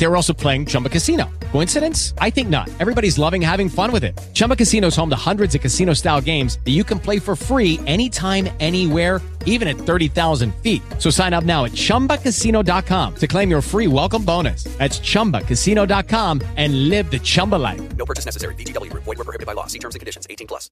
They were also playing Chumba Casino. Coincidence? I think not. Everybody's loving having fun with it. Chumba Casino is home to hundreds of casino style games that you can play for free anytime, anywhere, even at 30,000 feet. So sign up now at chumbacasino.com to claim your free welcome bonus. That's chumbacasino.com and live the Chumba life. No purchase necessary. VGW Group. Void were prohibited by law. See terms and conditions. 18 plus.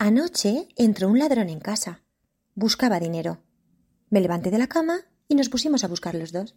Anoche entró un ladrón en casa. Buscaba dinero. Me levanté de la cama y nos pusimos a buscar los dos.